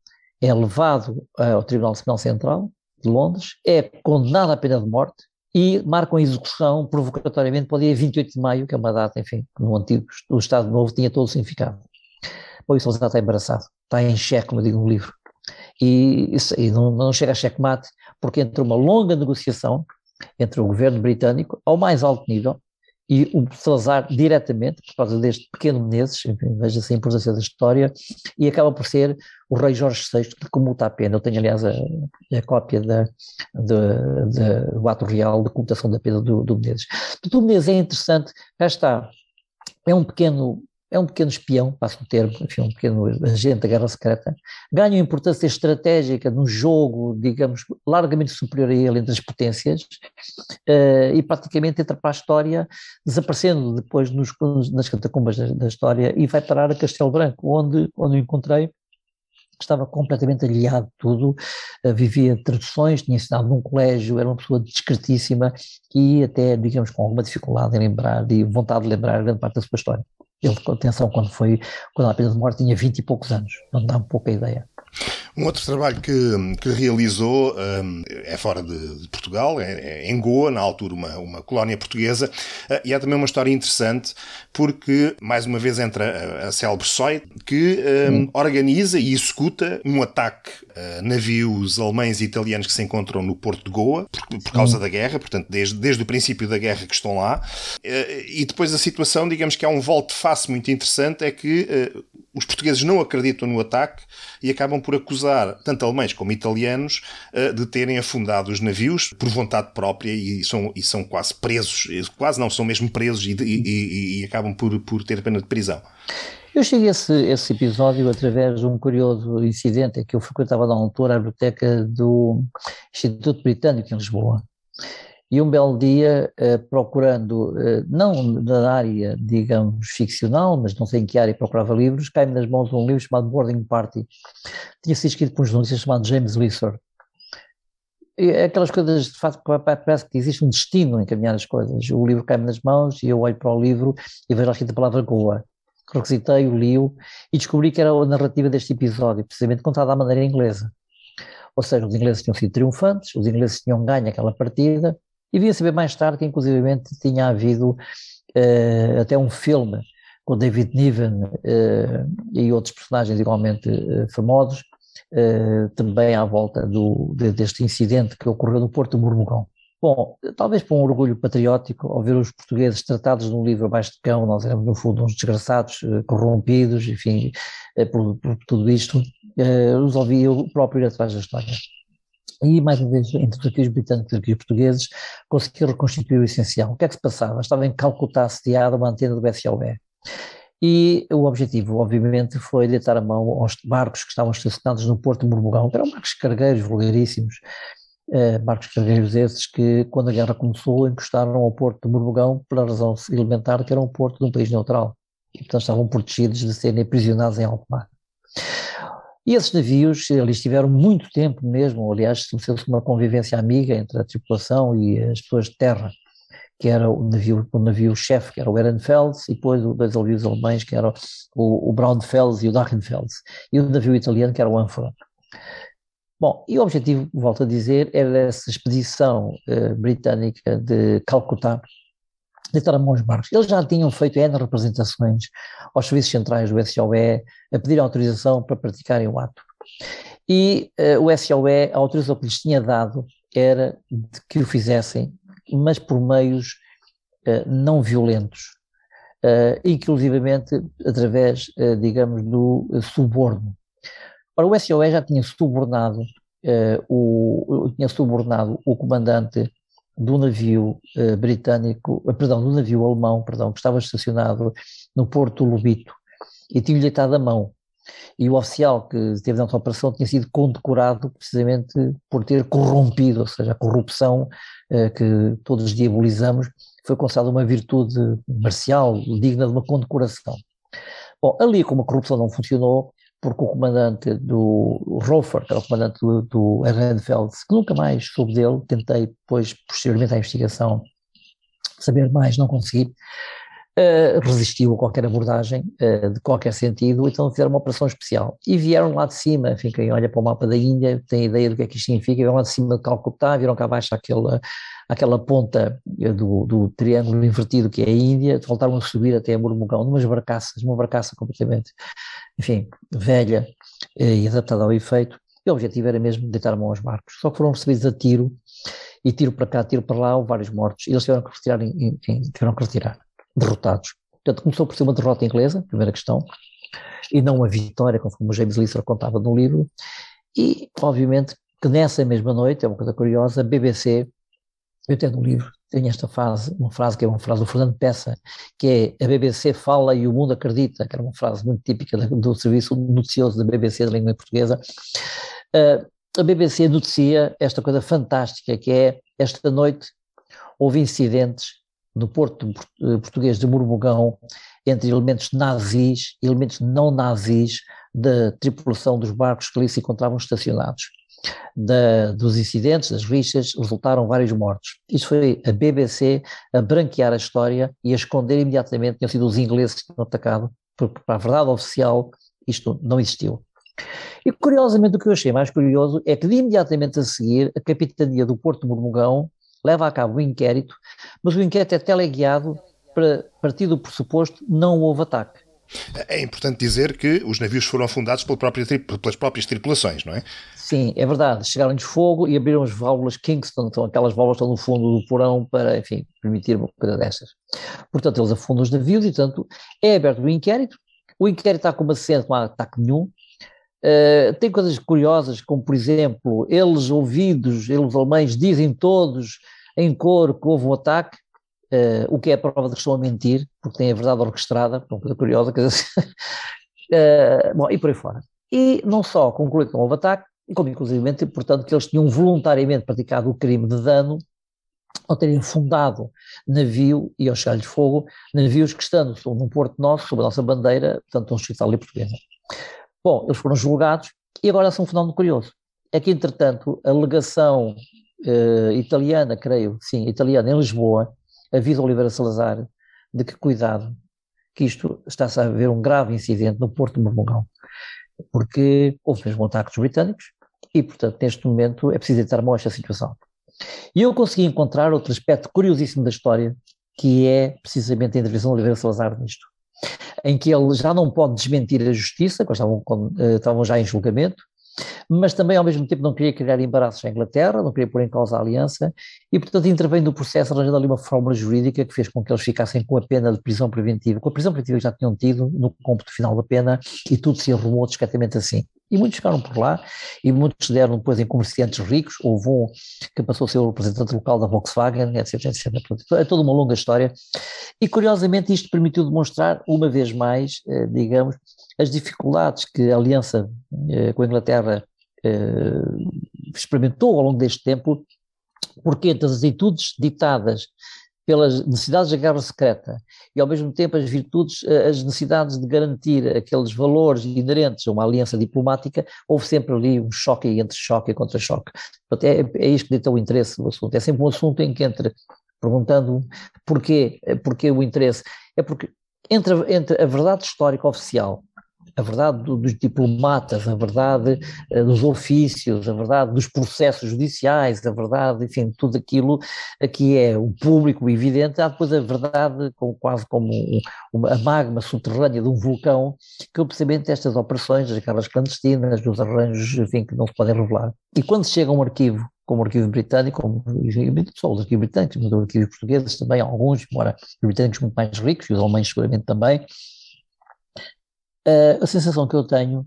Speaker 1: é levado eh, ao Tribunal Penal Central de Londres, é condenado à pena de morte e marcam a execução provocatoriamente para o dia 28 de maio, que é uma data, enfim, que no antigo o Estado Novo tinha todo o significado. Bom, isso está embaraçado, está em xeque, como eu digo no livro. E, isso, e não, não chega a xeque-mate, porque entre uma longa negociação entre o governo britânico, ao mais alto nível, e o Salazar diretamente, por causa deste pequeno Menezes, veja-se a importância da história, e acaba por ser o rei Jorge VI que comuta a pena. Eu tenho, aliás, a, a cópia da, de, de, do ato real de comutação da pena do, do Menezes. Portanto, o Menezes é interessante, já está, é um pequeno é um pequeno espião, passo o termo, enfim, um pequeno agente da guerra secreta, ganha importância estratégica num jogo, digamos, largamente superior a ele entre as potências, uh, e praticamente entra para a história, desaparecendo depois nos, nas catacumbas da, da, história, e vai parar a Castelo Branco, onde, onde o encontrei, estava completamente aliado de tudo, uh, vivia traduções, tinha ensinado num colégio, era uma pessoa discretíssima e até, digamos, com alguma dificuldade em lembrar e vontade de lembrar grande parte da sua história. Ele, atenção, quando foi, quando a pena de morte tinha 20 e poucos anos, não dá um pouco a ideia.
Speaker 2: Um outro trabalho que, que realizou um, é fora de, de Portugal, é, é, em Goa, na altura uma, uma colónia portuguesa, uh, e há também uma história interessante, porque mais uma vez entra a, a célebre Soy, que um, hum. organiza e executa um ataque a navios alemães e italianos que se encontram no porto de Goa, por, por causa hum. da guerra, portanto, desde, desde o princípio da guerra que estão lá, uh, e depois a situação, digamos que há um volte-face muito interessante, é que uh, os portugueses não acreditam no ataque e acabam por acusar tanto alemães como italianos uh, de terem afundado os navios por vontade própria e são, e são quase presos, quase não, são mesmo presos e, e, e acabam por, por ter pena de prisão.
Speaker 1: Eu cheguei a esse, esse episódio através de um curioso incidente que eu frequentava na altura a biblioteca do Instituto Britânico em Lisboa. E um belo dia, uh, procurando, uh, não na área, digamos, ficcional, mas não sei em que área procurava livros, cai-me nas mãos um livro chamado Boarding Party. Tinha sido escrito por um jornalista chamado James Lisser. E é aquelas coisas, de facto, parece que existe um destino em caminhar as coisas. O livro cai-me nas mãos e eu olho para o livro e vejo lá escrita a palavra Goa. Requisitei-o, li-o e descobri que era a narrativa deste episódio, precisamente contada à maneira inglesa. Ou seja, os ingleses tinham sido triunfantes, os ingleses tinham ganho aquela partida, e vim a saber mais tarde que, inclusivamente, tinha havido uh, até um filme com David Niven uh, e outros personagens igualmente uh, famosos, também à volta do, de, deste incidente que ocorreu no Porto de Mormugão. Bom, talvez por um orgulho patriótico, ao ver os portugueses tratados num livro abaixo de cão, nós éramos no fundo uns desgraçados, corrompidos, enfim, por, por tudo isto, resolvi eu próprio ir atrás da história e, mais uma vez, entre os britânicos e os portugueses, consegui reconstituir o essencial. O que é que se passava? Estava em Calcutá assediada uma antena do SOE. E o objetivo, obviamente, foi deitar a mão aos barcos que estavam estacionados no Porto de Mormugão, que eram barcos cargueiros vulgaríssimos, eh, barcos cargueiros esses que, quando a guerra começou, encostaram ao Porto de Mormugão pela razão elementar que era um porto de um país neutral. E, portanto, estavam protegidos de serem aprisionados em alto mar. E esses navios, eles tiveram muito tempo mesmo, aliás, estabeleceu-se uma convivência amiga entre a tripulação e as pessoas de terra, que era o navio, o navio-chefe, que era o Ehrenfels, e depois dois navios alemães, que eram o, o Braunfels e o Drachenfels, e o navio italiano, que era o Anfora. Bom, e o objetivo, volto a dizer, era essa expedição eh, britânica de Calcutá, mão aos barcos. Eles já tinham feito N representações aos serviços centrais do SOE a pedir autorização para praticarem o ato. E uh, o SOE, a autorização que lhes tinha dado era de que o fizessem, mas por meios uh, não violentos, uh, inclusivamente através, digamos, do suborno. Ora, o SOE já tinha subornado, o, tinha subornado o comandante do navio uh, britânico, uh, perdão, do navio alemão, perdão, que estava estacionado no Porto Lubito e tinha-lhe deitado a mão. E o oficial que esteve nessa operação tinha sido condecorado precisamente por ter corrompido, ou seja, a corrupção uh, que todos diabolizamos, foi considerada uma virtude marcial digna de uma condecoração. Bom, ali como a corrupção não funcionou, porque o comandante do Rofer, que era o comandante do, do que nunca mais soube dele, tentei depois, posteriormente à investigação, saber mais, não consegui, uh, resistiu a qualquer abordagem uh, de qualquer sentido, então fizeram uma operação especial. E vieram lá de cima, enfim, quem olha para o mapa da Índia tem ideia do que é que isto significa, vieram lá de cima de Calcutá, viram cá abaixo aquela, aquela ponta eh, do, do, triângulo invertido que é a Índia, voltaram a subir até a Murmugão, numas barcaças, uma barcaça completamente, enfim, velha e adaptada ao efeito, e o objetivo era mesmo deitar mão aos barcos, só que foram recebidos a tiro, e tiro para cá, tiro para lá, vários mortos, e eles tiveram que retirar, enfim, tiveram que retirar, derrotados. Portanto, começou por ser uma derrota inglesa, primeira questão, e não uma vitória, conforme o James Lisser contava no livro, e, obviamente, que nessa mesma noite, é uma coisa curiosa, a BBC eu tenho no livro, tenho esta frase, uma frase que é uma frase do Fernando Peça, que é a BBC fala e o mundo acredita, que era uma frase muito típica do serviço noticioso da BBC da língua portuguesa. Uh, a BBC noticia esta coisa fantástica que é, esta noite houve incidentes no porto eh, português de Murmugão entre elementos nazis e elementos não nazis da tripulação dos barcos que ali se encontravam estacionados da, dos incidentes, das rixas, resultaram vários mortos. Isto foi a BBC a branquear a história e a esconder imediatamente que tinham sido os ingleses que tinham atacado, porque para a verdade oficial isto não existiu. E curiosamente o que eu achei mais curioso é que de imediatamente a seguir a Capitania do Porto de leva a cabo o um inquérito, mas o inquérito é teleguiado para partir do pressuposto não houve ataque.
Speaker 2: É importante dizer que os navios foram afundados pelas próprias tripulações, não é?
Speaker 1: Sim, é verdade. Chegaram-lhes fogo e abriram as válvulas Kingston, então aquelas válvulas estão no fundo do porão para, enfim, permitir uma coisa dessas. Portanto, eles afundam os navios e, portanto, é aberto o inquérito. O inquérito está como assento, não há ataque nenhum. Uh, tem coisas curiosas, como, por exemplo, eles ouvidos, eles alemães dizem todos em coro que houve um ataque, uh, o que é a prova de que estão a mentir, porque têm a verdade orquestrada, uma coisa curiosa, quer dizer, uh, bom, e por aí fora. E não só conclui que não houve ataque, como inclusivamente, portanto, que eles tinham voluntariamente praticado o crime de dano ao terem fundado navio e ao chegar-lhes fogo, navios que estando num porto nosso, sob a nossa bandeira, portanto, escritos ali portuguesa. Bom, eles foram julgados e agora são um fenómeno curioso. É que, entretanto, a legação uh, italiana, creio, sim, italiana, em Lisboa, avisa Oliveira Salazar de que cuidado, que isto está-se a haver um grave incidente no Porto de Mormugão, porque houve mesmo ataques britânicos e, portanto, neste momento é preciso estar mão a esta situação. E eu consegui encontrar outro aspecto curiosíssimo da história, que é precisamente a intervenção de Oliveira Salazar nisto, em que ele já não pode desmentir a justiça, quando estavam, uh, estavam já em julgamento, mas também ao mesmo tempo não queria criar embaraços à Inglaterra, não queria pôr em causa a aliança e portanto interveio no processo arranjando ali uma fórmula jurídica que fez com que eles ficassem com a pena de prisão preventiva, com a prisão preventiva que já tinham tido no cômputo final da pena e tudo se arrumou discretamente assim. E muitos ficaram por lá e muitos deram depois em comerciantes ricos, houve um que passou a ser o representante local da Volkswagen, etc, etc. É toda uma longa história. E curiosamente isto permitiu demonstrar uma vez mais, eh, digamos, as dificuldades que a aliança eh, com a Inglaterra experimentou ao longo deste tempo, porque entre as atitudes ditadas pelas necessidades da guerra secreta e ao mesmo tempo as virtudes, eh, as necessidades de garantir aqueles valores inerentes a uma aliança diplomática, houve sempre ali um choque entre choque e contra-choque. É, é isto que dita o interesse do assunto. É sempre um assunto em que entre, perguntando porquê, porquê o interesse, é porque entre, entre a verdade histórica oficial a verdade dos diplomatas, a verdade uh, dos ofícios, a verdade dos processos judiciais, a verdade, enfim, tudo aquilo que é o público evidente, há depois a verdade quase como a magma subterrânea de um vulcão, que é o pensamento destas operações, das guerras clandestinas, dos arranjos, enfim, que não se podem revelar. E quando chega um arquivo como o arquivo britânico, como só os arquivos britânicos, mas os arquivos portugueses também, alguns, embora os britânicos muito mais ricos, e os alemães seguramente também, a sensação que eu tenho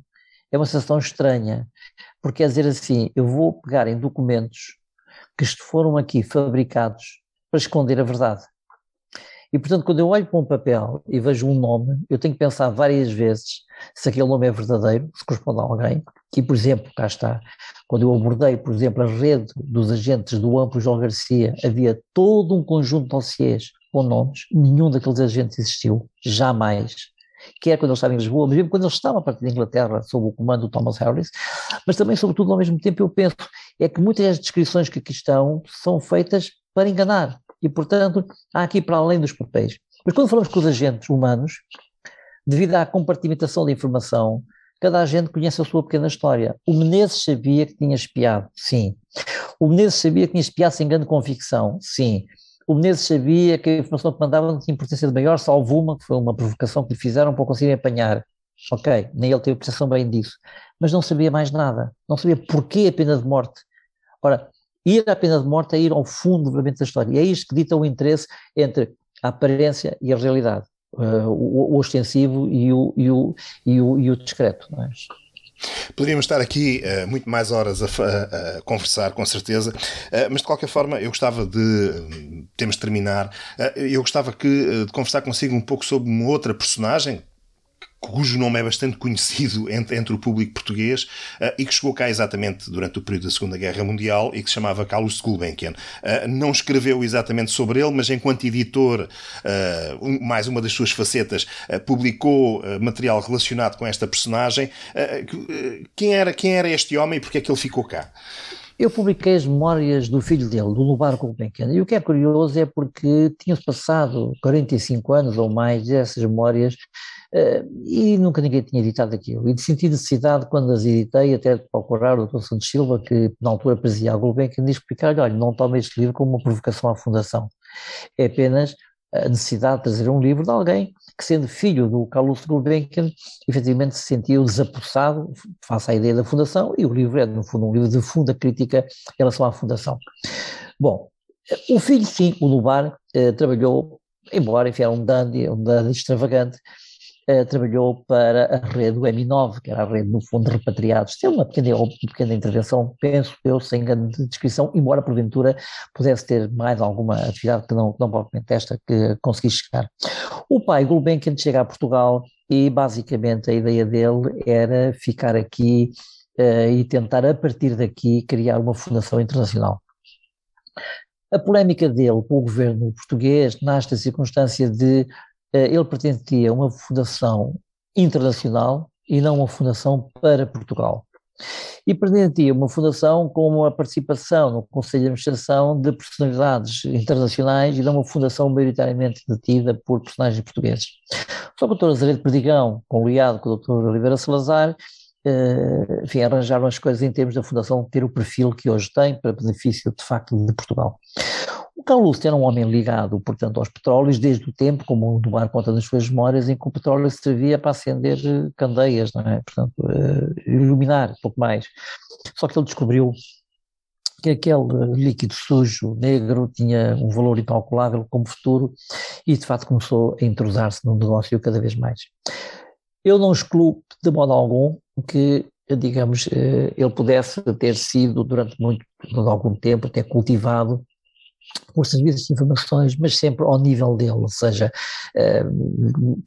Speaker 1: é uma sensação estranha, porque quer dizer assim, eu vou pegar em documentos que foram aqui fabricados para esconder a verdade. E, portanto, quando eu olho para um papel e vejo um nome, eu tenho que pensar várias vezes se aquele nome é verdadeiro, se corresponde a alguém. E, por exemplo, cá está, quando eu abordei, por exemplo, a rede dos agentes do Amplo João Garcia, havia todo um conjunto de dossiês com nomes, nenhum daqueles agentes existiu, jamais. Quer quando eles estavam em Lisboa, mas mesmo quando eles estavam a partir da Inglaterra, sob o comando do Thomas Harris, mas também, sobretudo, ao mesmo tempo, eu penso é que muitas das descrições que aqui estão são feitas para enganar. E, portanto, há aqui para além dos papéis. Mas quando falamos com os agentes humanos, devido à compartimentação da informação, cada agente conhece a sua pequena história. O Menezes sabia que tinha espiado, sim. O Menezes sabia que tinha espiado sem grande convicção, sim. O Menezes sabia que a informação que mandava não tinha importância de maior, salvo uma, que foi uma provocação que lhe fizeram para conseguirem apanhar. Ok, nem ele teve percepção bem disso. Mas não sabia mais nada. Não sabia porquê a pena de morte. Ora, ir à pena de morte é ir ao fundo realmente da história. E é isto que dita o interesse entre a aparência e a realidade, uh, o, o, ostensivo e o, e o, e o, e o discreto. Não é?
Speaker 2: Poderíamos estar aqui uh, muito mais horas a, a, a, conversar, com certeza, uh, mas de qualquer forma eu gostava de, temos de terminar, uh, eu gostava que, de conversar consigo um pouco sobre uma outra personagem cujo nome é bastante conhecido entre, entre o público português uh, e que chegou cá exatamente durante o período da Segunda Guerra Mundial e que se chamava Carlos Gulbenkian. Uh, não escreveu exatamente sobre ele, mas enquanto editor, uh, um, mais uma das suas facetas, publicou material relacionado com esta personagem. quem, era, quem era este homem e porque é que ele ficou cá?
Speaker 1: Eu publiquei as memórias do filho dele, do Lubar Gulbenkian, e o que é curioso é porque tinham-se passado 45 anos ou mais dessas memórias e nunca ninguém tinha editado aquilo. E senti necessidade, quando as editei, até de procurar o Dr. Santos Silva, que na altura presidia a Gulbenkian, de explicar: olha, não tome este livro como uma provocação à Fundação. É apenas a necessidade de trazer um livro de alguém que, sendo filho do Carlos Gulbenkian, efetivamente se sentiu desapossado face à ideia da Fundação, e o livro é, no fundo, um livro de funda crítica em relação à Fundação. Bom, o filho, sim, o Lubar, eh, trabalhou, embora, enfim, era um dandy, um dandy extravagante, uh, trabalhou para a rede do M9, que era a rede, no fundo, de repatriados. Teve uma pequena, uma pequena intervenção, penso eu, sem grande descrição, embora porventura pudesse ter mais alguma atividade que não, não propriamente esta que consegui chegar. O pai Gulbenkian chega a Portugal e basicamente a ideia dele era ficar aqui uh, e tentar a partir daqui criar uma fundação internacional. A polémica dele com o governo português nasce da circunstância de eh, ele pertencia a uma fundação internacional e não uma fundação para Portugal. E pretendia uma fundação com a participação no Conselho de Administração de personalidades internacionais e não uma fundação maioritariamente detida por personagens portugueses. Só o Dr. Azeredo Perdigão, conliado com o Dr. Oliveira Salazar, eh, enfim, arranjaram as coisas em termos da fundação ter o perfil que hoje tem para benefício de facto de Portugal. O Carlos era um homem ligado, portanto, aos petróleos desde o tempo, como o Dubar conta nas suas memórias, em que o petróleo servia para acender eh, candeias, não é? Portanto, uh, iluminar um pouco mais. Só que ele descobriu que aquele líquido sujo, negro, tinha um valor incalculável como futuro e, de fato, começou a entrosar-se no negócio cada vez mais. Eu não excluo de modo algum que digamos, eh, ele pudesse ter sido durante muito, durante algum tempo, ter cultivado por serviços de informações, mas sempre ao nível dele, ou seja, eh,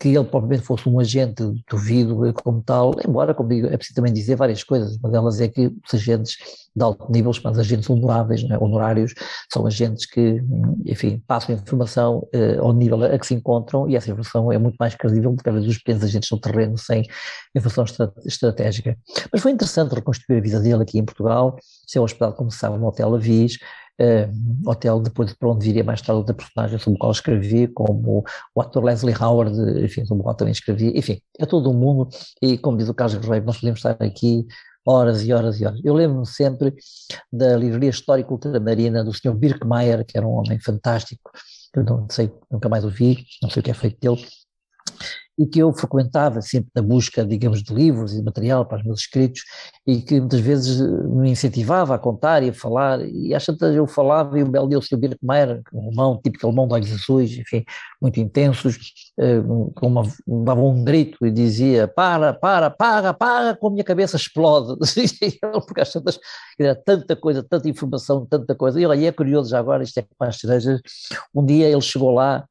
Speaker 1: que ele propriamente fosse um agente duvido como tal, embora, como digo, é preciso também dizer várias coisas, uma delas é que os agentes de alto nível, chamados agentes honoráveis, é? honorários, são agentes que, enfim, passam informação uh, ao nível a que se encontram e essa informação é muito mais credível do que às vezes os pequenos agentes no terreno sem informação estratégica. Mas foi interessante reconstruir a vida dele aqui em Portugal, ser hospedado, como se sabe, no Hotel Avis, uh, hotel depois para onde viria mais tarde outra personagem sobre o qual escrevi, como o ator Leslie Howard, enfim, sobre o qual também escrevi, enfim, é todo o mundo e como diz o Carlos Guerreiro, nós podemos estar aqui horas e horas e horas. Eu lembro-me sempre da livraria histórica ultramarina do Sr. Birkmeier, que era um homem fantástico, que não sei, nunca mais o vi, não sei o que é feito dele, e que eu frequentava sempre na busca, digamos, de livros e de material para os meus escritos e que muitas vezes me incentivava a contar e a falar. E às tantas eu falava e o belo dia o. Birco Meyer, um alemão, típico alemão de olhos azuis, enfim, muito intensos, eh, com uma, dava um grito e dizia para, para, para, para, com a minha cabeça explode, porque às tantas era tanta coisa, tanta informação, tanta coisa, e olha, é curioso já agora, isto é com as cerejas, um dia ele chegou lá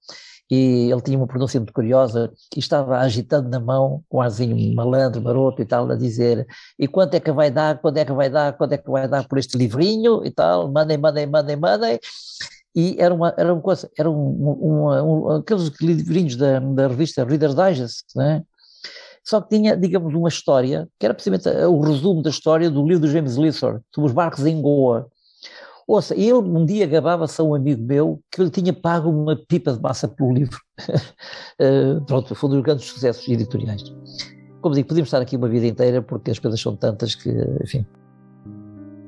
Speaker 1: e ele tinha uma pronúncia muito curiosa e estava agitando na mão, com um malandro, maroto e tal, a dizer e quanto é que vai dar, quando é que vai dar, quando é que vai dar por este livrinho e tal, mandem, mandem, mandem, mandem, e era uma, era uma coisa, era um, um, um, aqueles livrinhos da, da revista Reader's Digest, né? só que tinha, digamos, uma história, que era precisamente o resumo da história do livro do James Lissor, sobre os barcos em Goa, Ouça, ele um dia gabava-se a um amigo meu que ele tinha pago uma pipa de massa pelo livro. uh, pronto, foi um dos grandes sucessos editoriais. Como digo, podíamos estar aqui uma vida inteira porque as coisas são tantas que, enfim.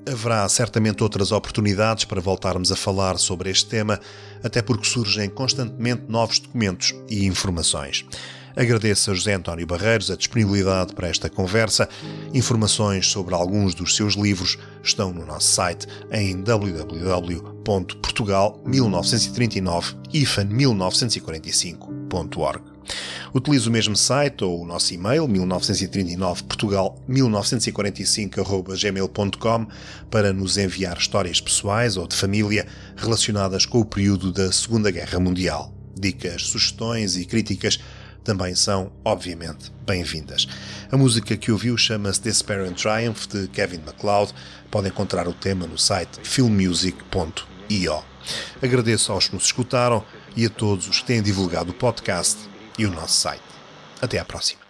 Speaker 4: Haverá certamente outras oportunidades para voltarmos a falar sobre este tema, até porque surgem constantemente novos documentos e informações. Agradeço a José António Barreiros a disponibilidade para esta conversa. Informações sobre alguns dos seus livros estão no nosso site em www.portugal1939-1945.org. Utilize o mesmo site ou o nosso e-mail 1939portugal1945@gmail.com para nos enviar histórias pessoais ou de família relacionadas com o período da Segunda Guerra Mundial. Dicas, sugestões e críticas também são, obviamente, bem-vindas. A música que ouviu chama-se Despair and Triumph, de Kevin MacLeod. Pode encontrar o tema no site filmmusic.io. Agradeço aos que nos escutaram e a todos os que têm divulgado o podcast e o nosso site. Até à próxima.